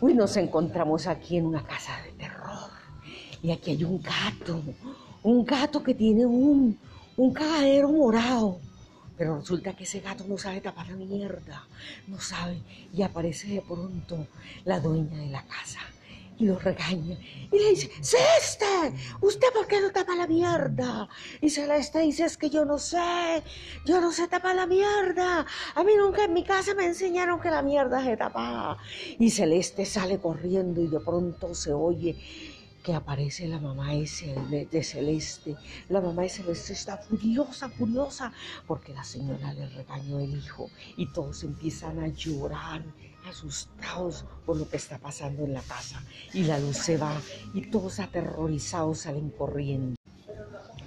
Uy, nos encontramos aquí en una casa de terror. Y aquí hay un gato. Un gato que tiene un, un cagadero morado. Pero resulta que ese gato no sabe tapar la mierda. No sabe. Y aparece de pronto la dueña de la casa y lo regaña. Y le dice, Celeste, ¿usted por qué no tapa la mierda? Y Celeste dice, es que yo no sé, yo no sé tapar la mierda. A mí nunca en mi casa me enseñaron que la mierda se tapa. Y Celeste sale corriendo y de pronto se oye que aparece la mamá de, Celeste. La mamá de Celeste está furiosa, furiosa, porque la señora le regañó el hijo y todos empiezan a llorar, asustados por lo que está pasando en la casa. Y la luz se va y todos aterrorizados salen corriendo.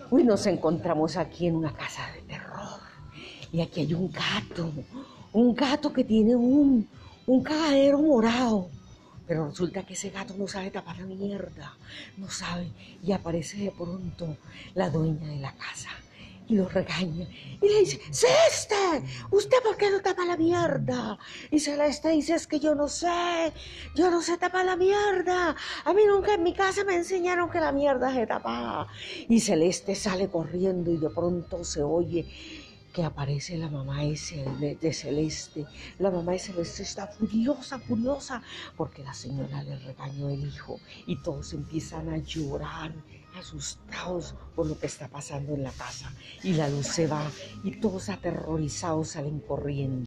Uy, nos encontramos aquí en una casa de terror. Y aquí hay un gato, un gato que tiene un, un cagadero morado pero resulta que ese gato no sabe tapar la mierda, no sabe. Y aparece de pronto la dueña de la casa y lo regaña y le dice, Celeste, ¿usted por qué no tapa la mierda? Y Celeste dice, es que yo no sé, yo no sé tapar la mierda. A mí nunca en mi casa me enseñaron que la mierda se tapa. Y Celeste sale corriendo y de pronto se oye que aparece la mamá de Celeste. La mamá de Celeste está furiosa, furiosa, porque la señora le regañó el hijo y todos empiezan a llorar, asustados por lo que está pasando en la casa. Y la luz se va y todos aterrorizados salen corriendo.